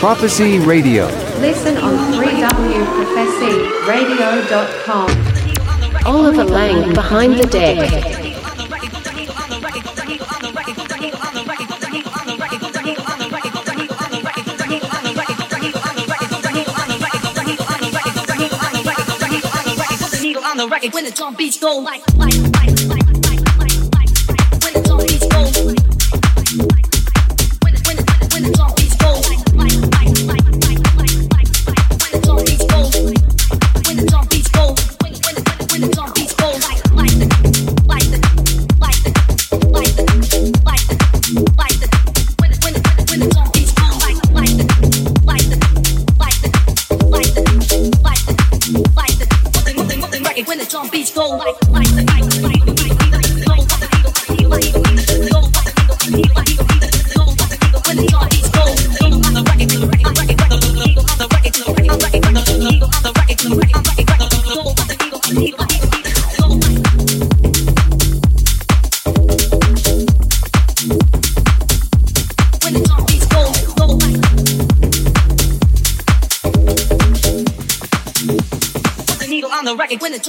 Profecy Radio. Listen on 3wprofecyradio.com. Oliver Lang behind the deck. on the record when the drum beats go like like like like like like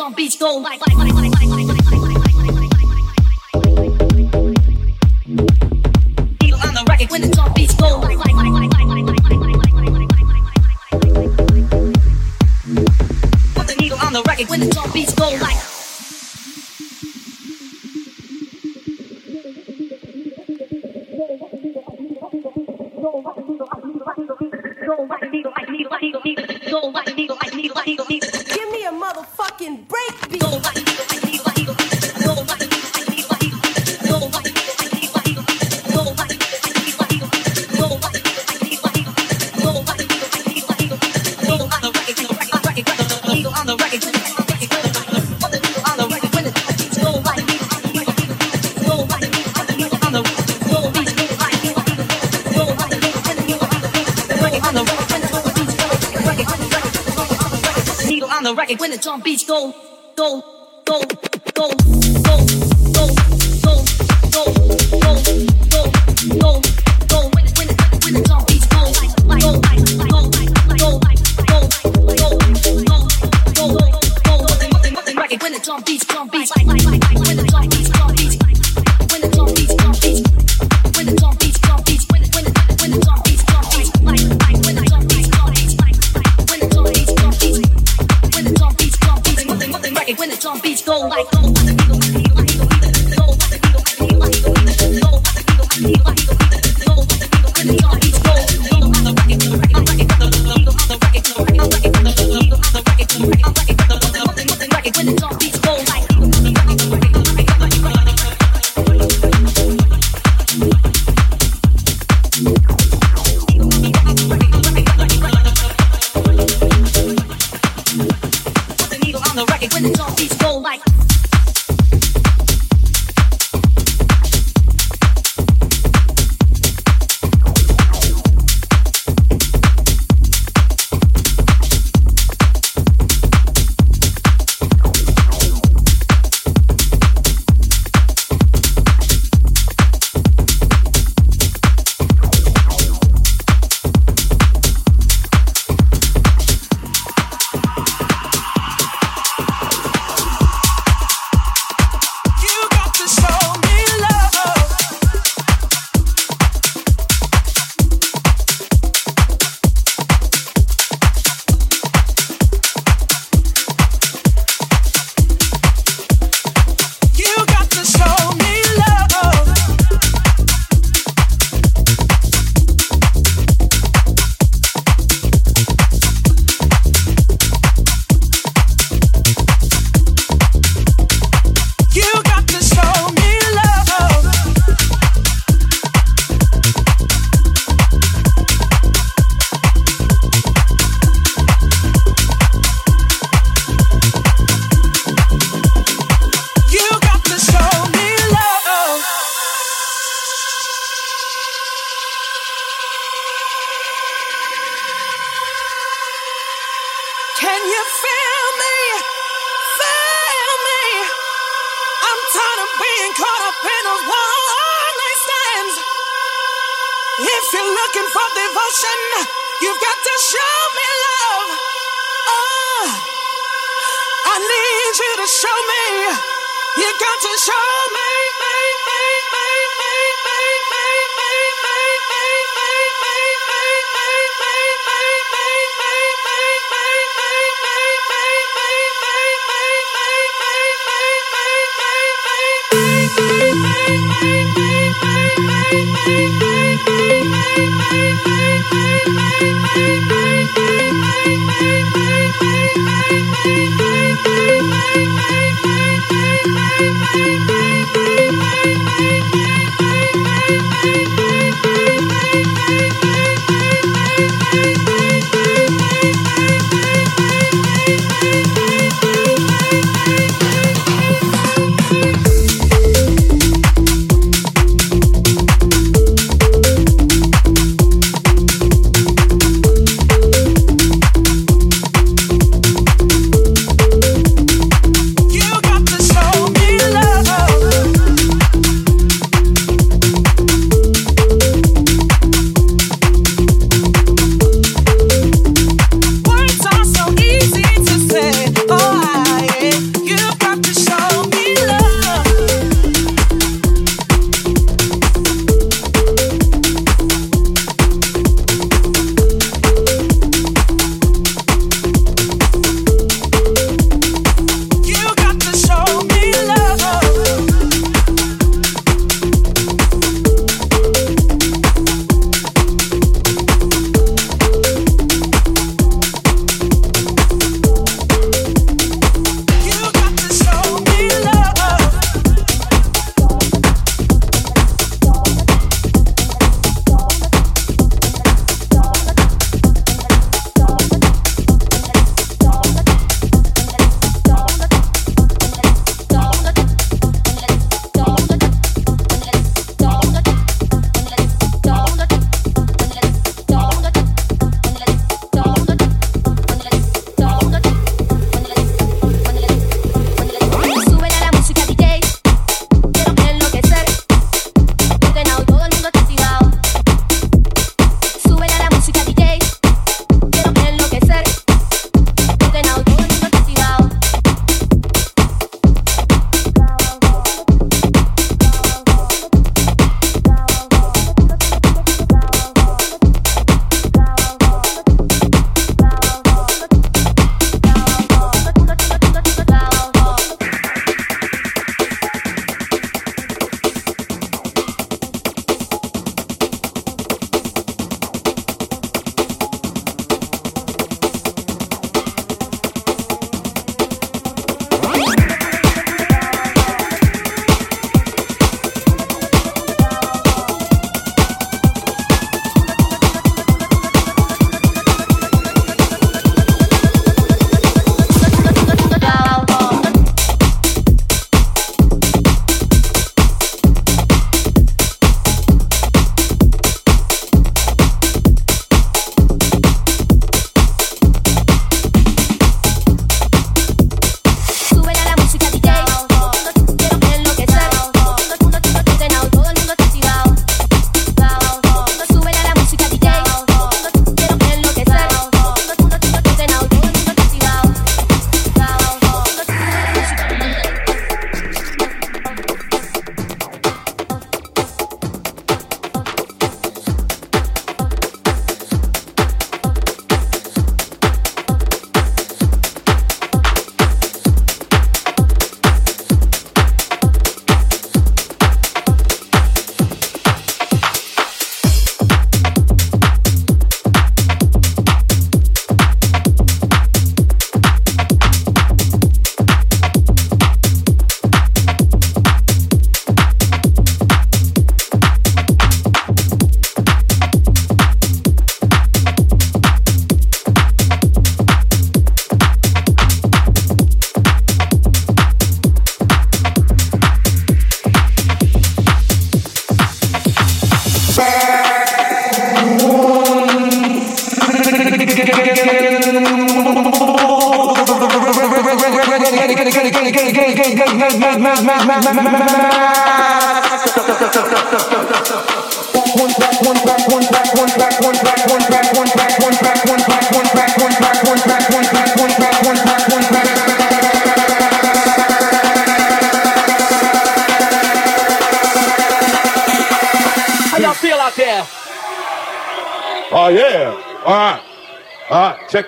the drum beats go like like like like like like when the drum beats go like like like like like like Put the needle on the record when the drum beats go like when the beats go, go,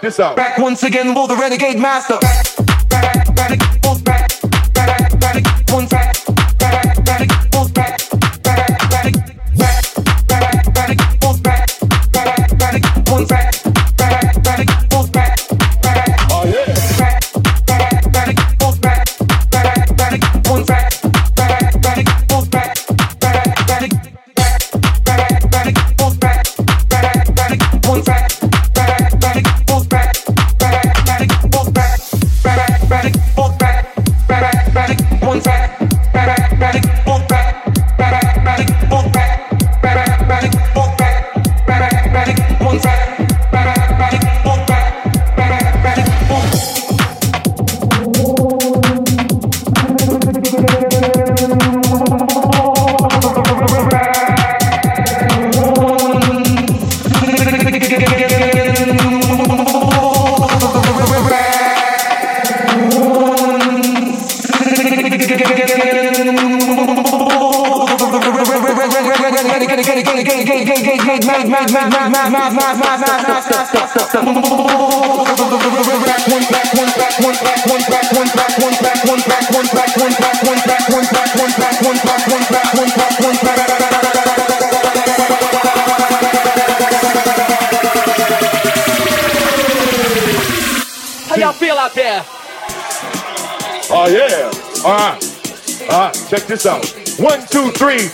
this out. Back once again, will the renegade master. Oh All right. All right. Check this out. One, two, three.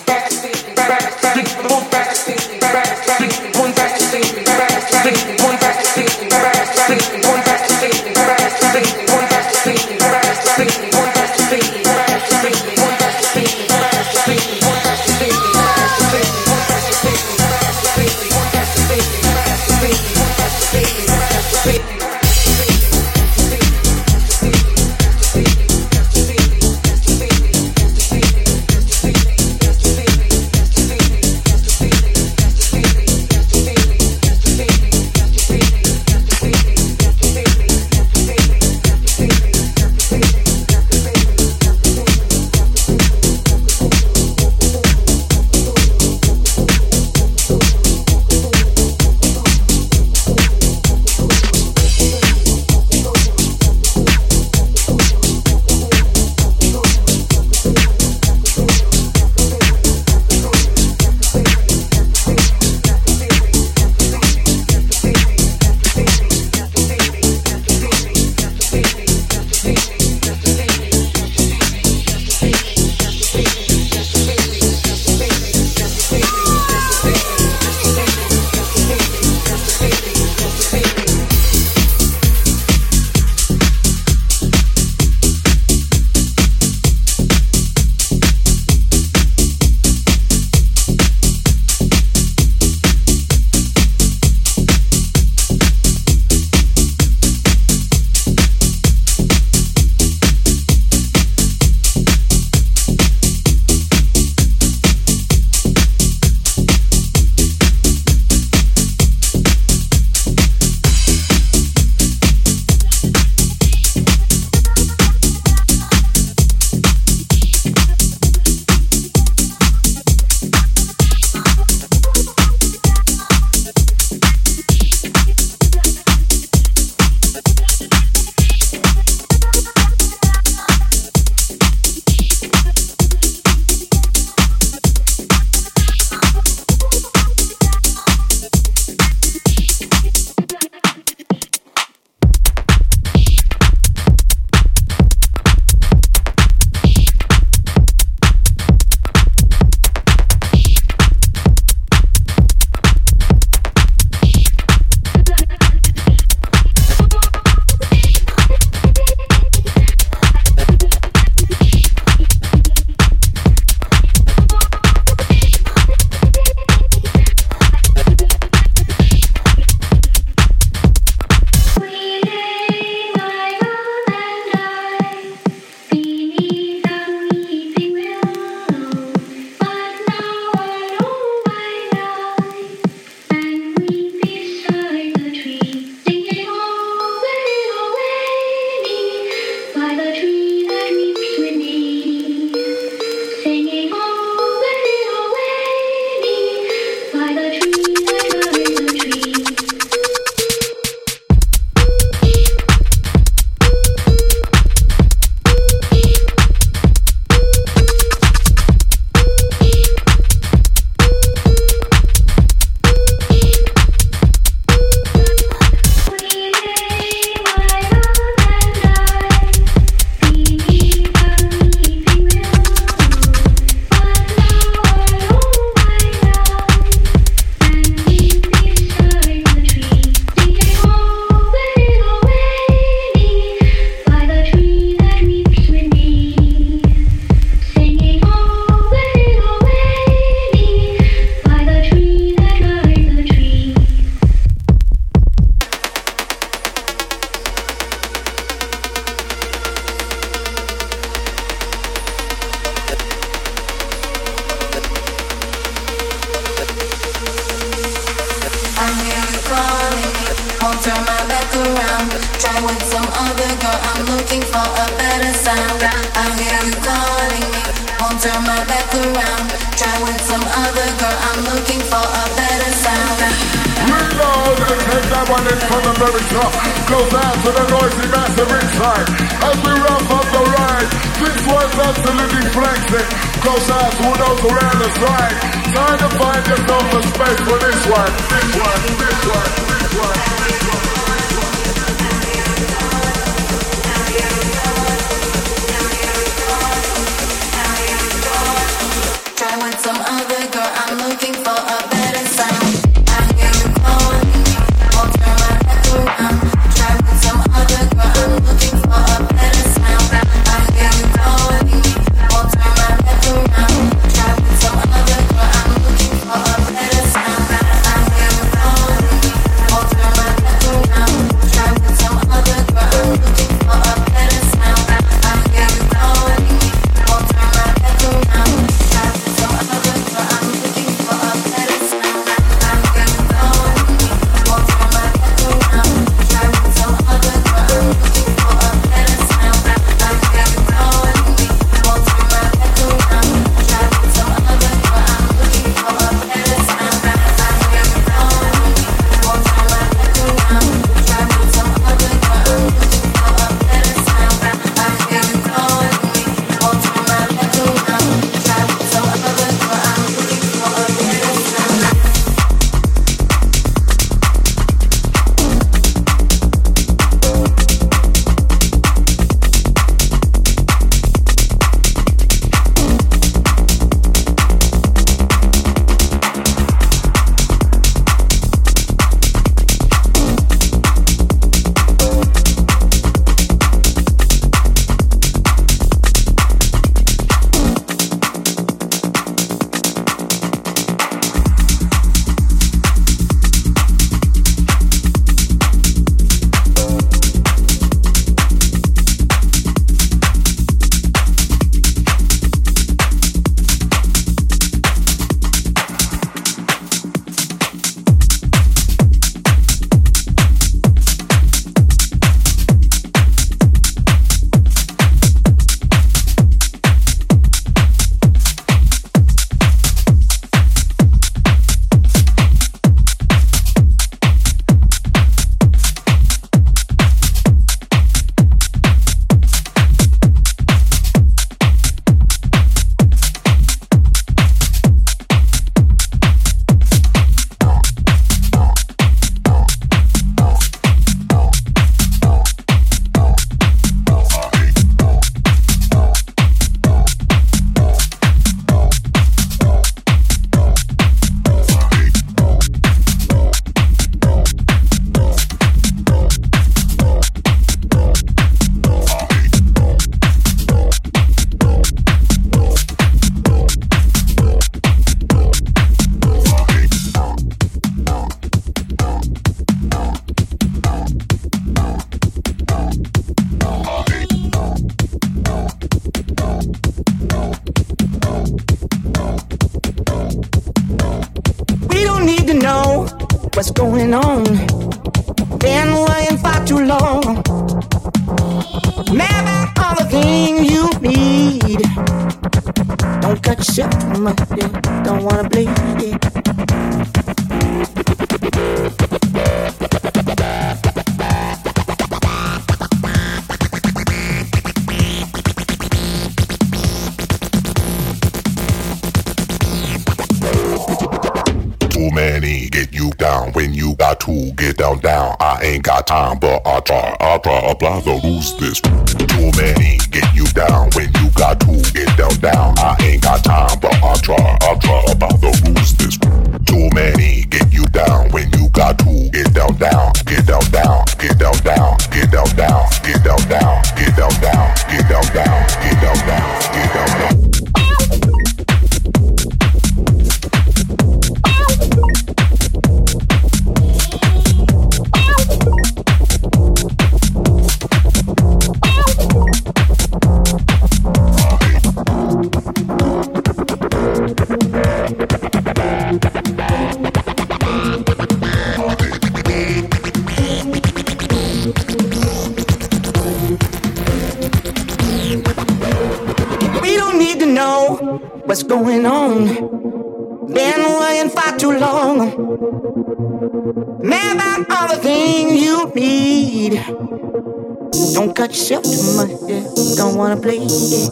this. many get you down when you got to get down down. I ain't got time, but I'll try, I'll try about the rules this. Too many Don't cut yourself too much, yeah. Don't wanna play. Yeah.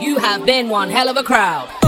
You have been one hell of a crowd.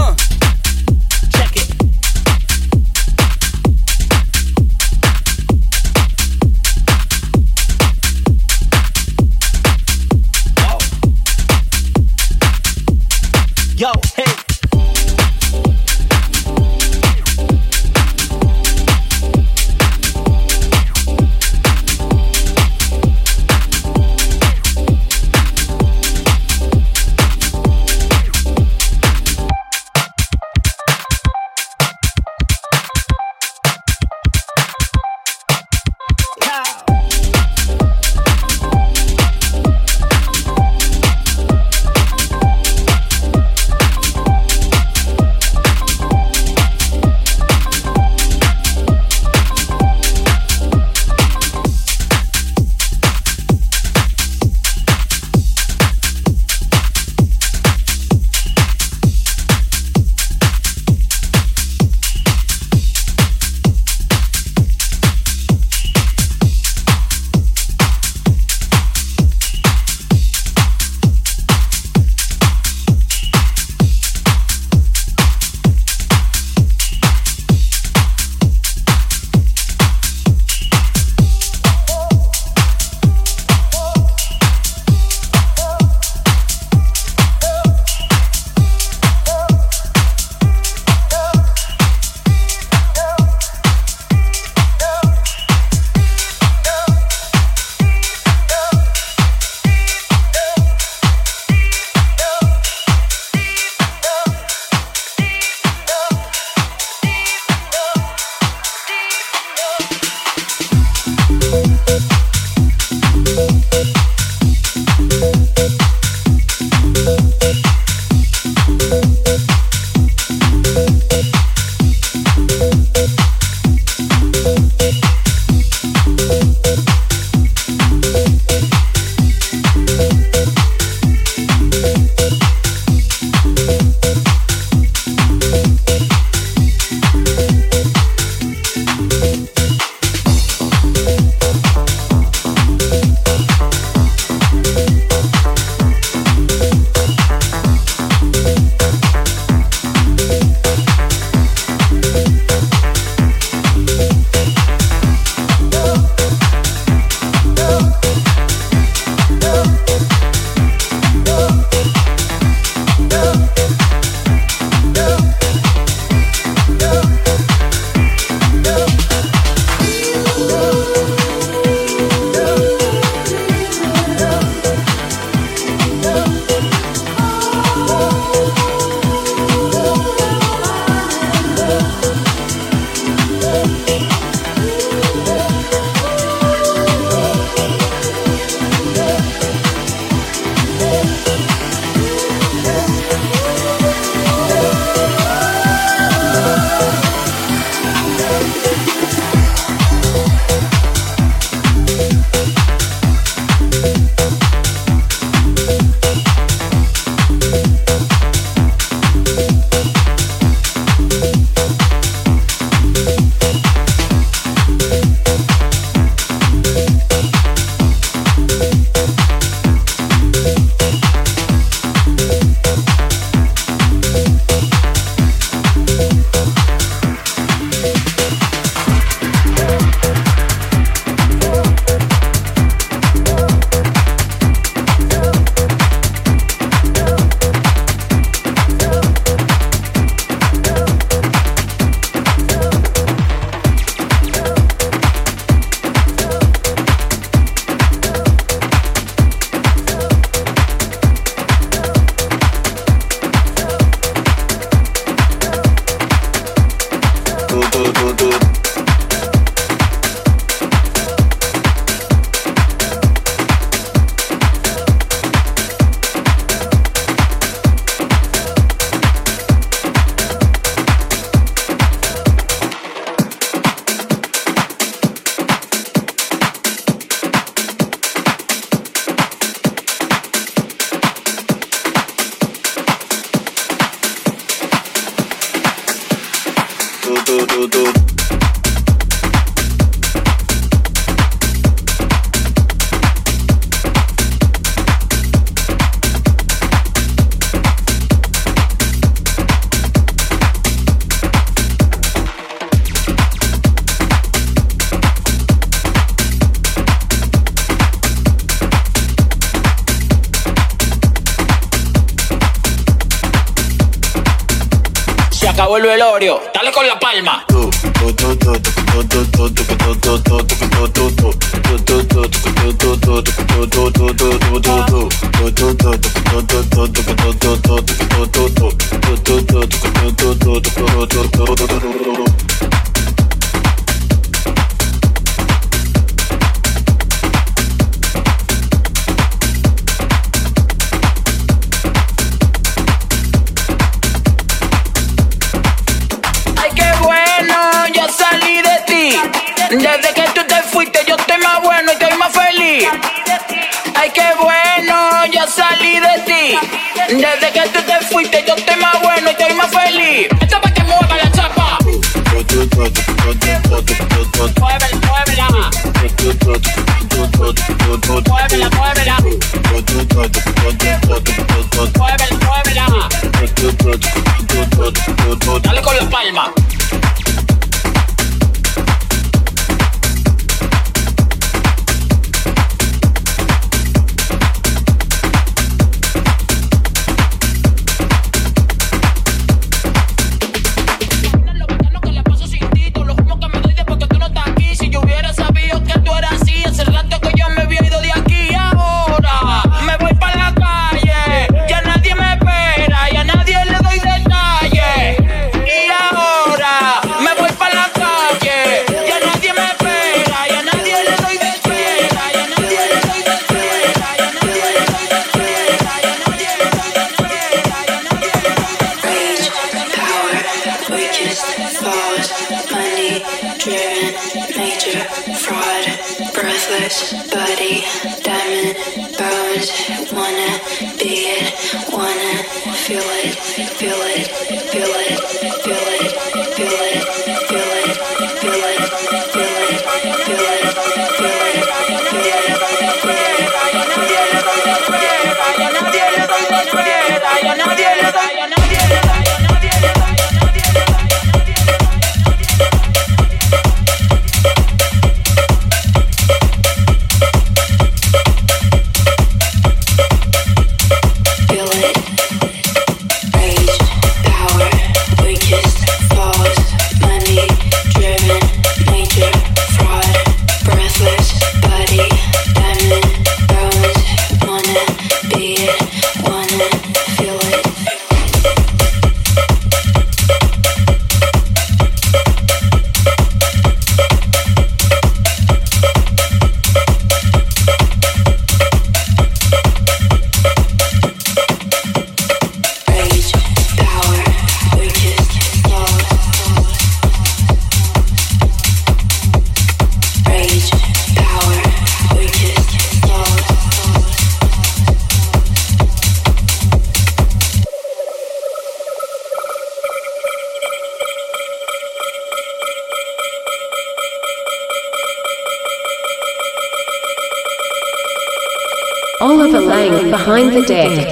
day.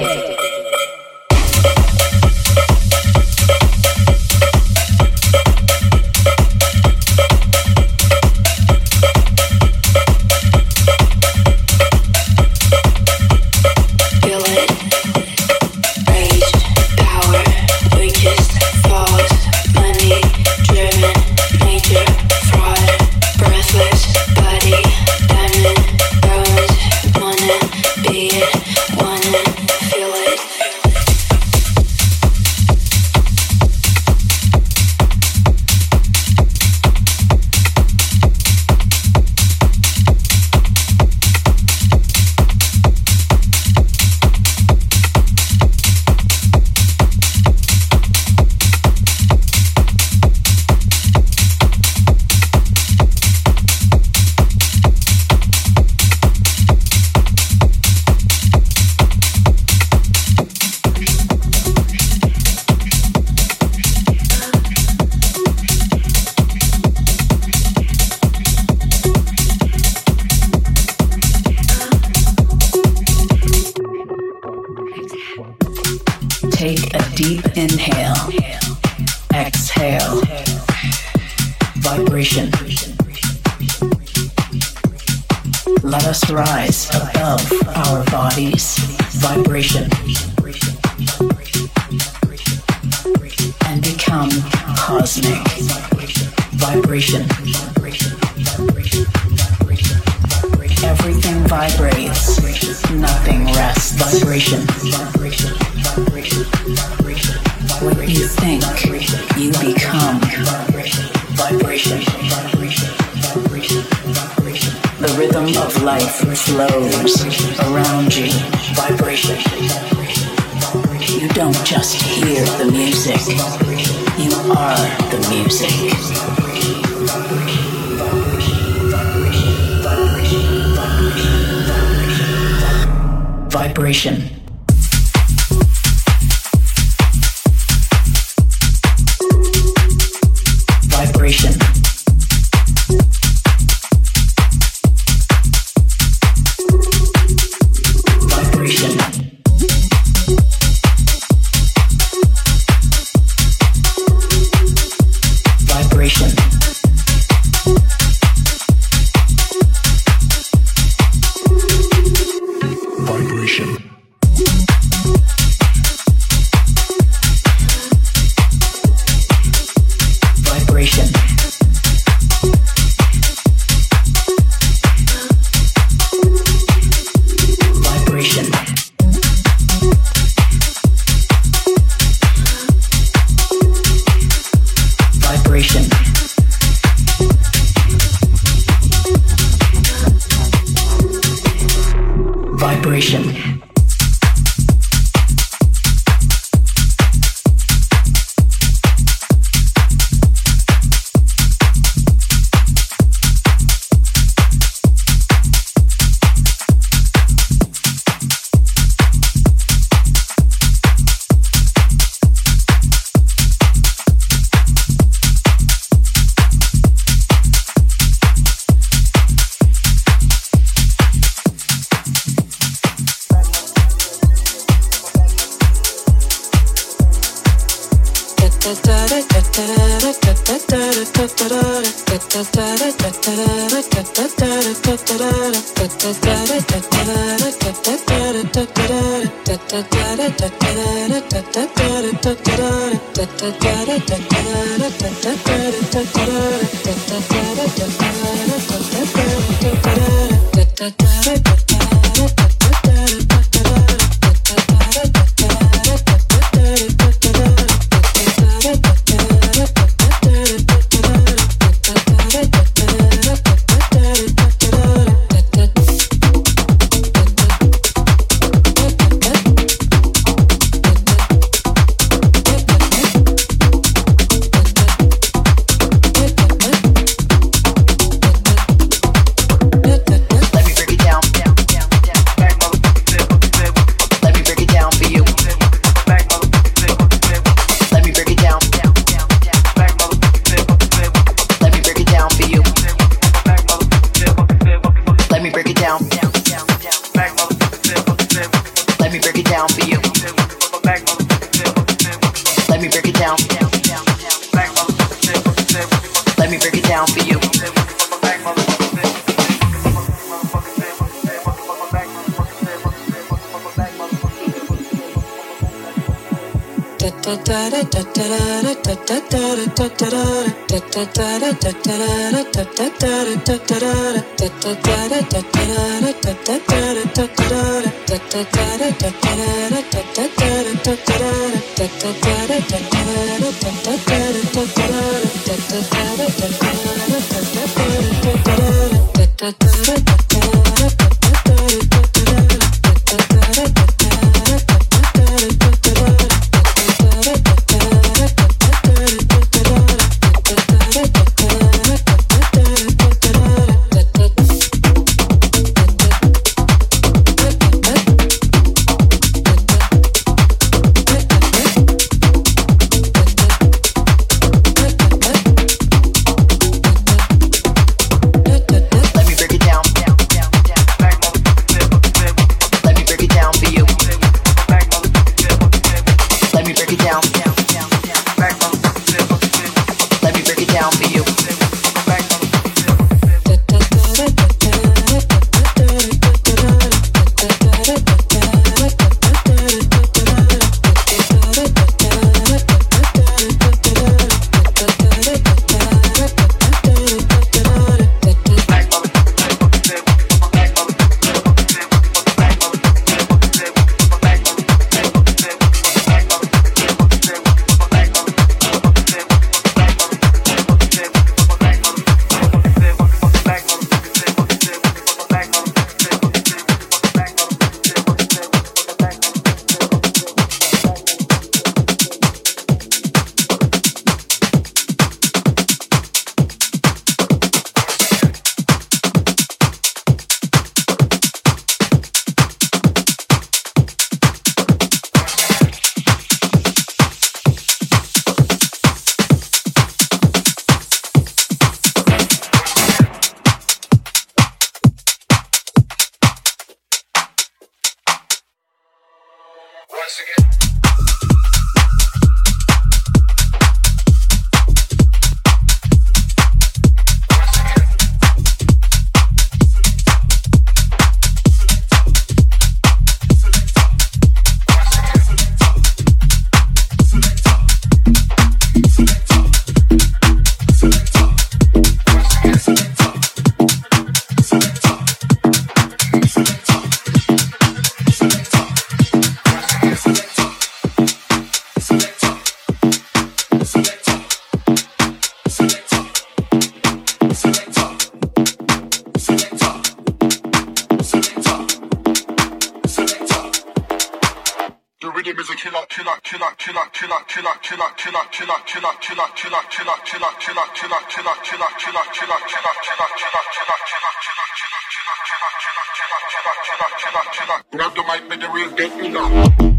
Grab the mic, make the real get me.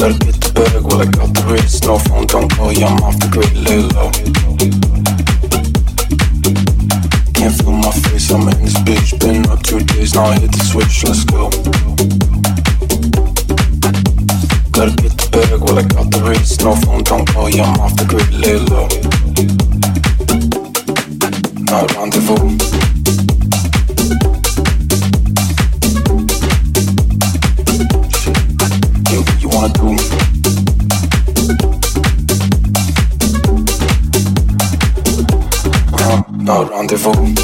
Gotta get the bag, well I got the wrist. No phone, don't yeah, I'm off the grid, lay low. Can't feel my face, I'm in this bitch. Been up two days, now I hit the switch, let's go. Gotta get the bag, well I got the wrist. No phone, don't yeah, I'm off the grid, lay low. Now rendezvous. beautiful.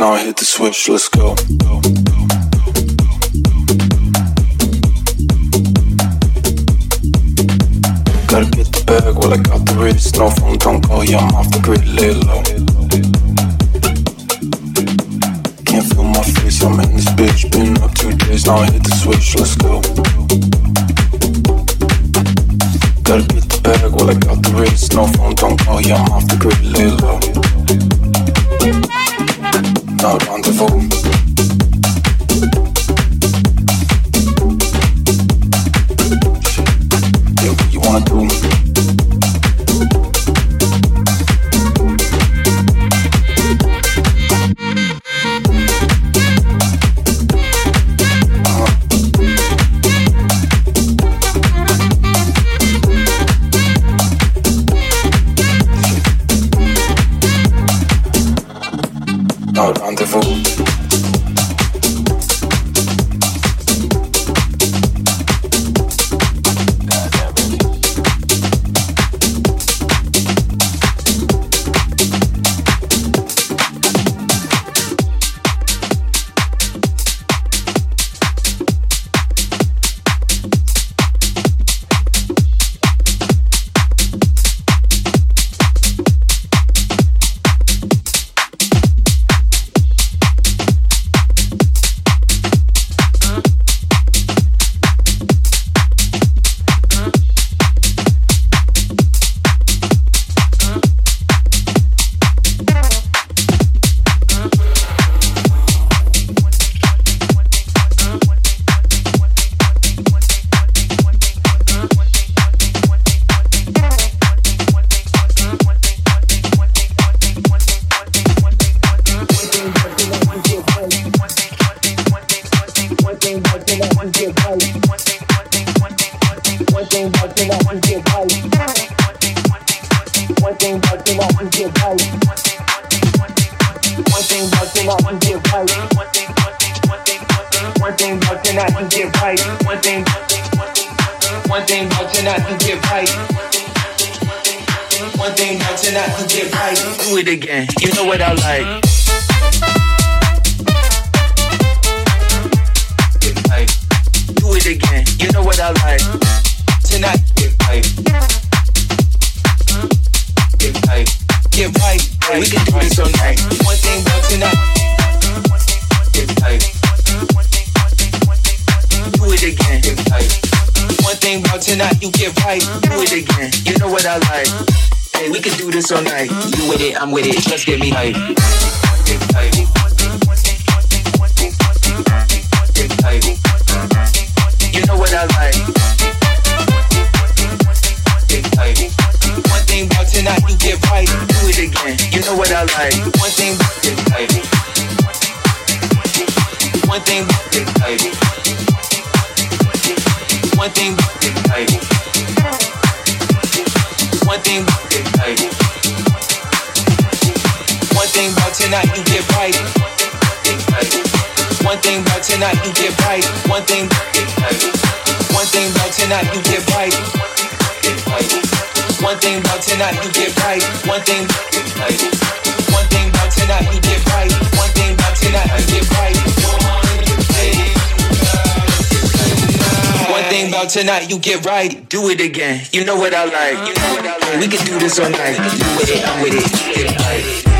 Now I hit the switch, let's go. Gotta get the bag, well I got the wrist. No phone, don't call, yeah, I'm before. Right. One thing about tonight, you get right. Do it again. You know what I like. Get right. Do it again. You know what I like. Tonight, get right. Get right. Get right. We can do this all night. One thing about tonight. Get right. Do it again. Get right. Thing about tonight, you get right. Do it again. You know what I like. Hey, we can do this all night. You with it, I'm with it. Let's get me hype. Get right. You know what I like. Get right. One thing about tonight, you get right. Do it again. You know what I like. One thing, get right. One thing, get right. One thing, about tonight, you get right. One thing about tonight, you get right. One thing. One thing about tonight, you get right. One thing about tonight, you get right. One thing. One thing about tonight, you get right. One thing about tonight, you get right. One thing about tonight, you get right. Do it again. You know what I like. You know what I like. We can do this all night. With it, I'm with it. Get hype.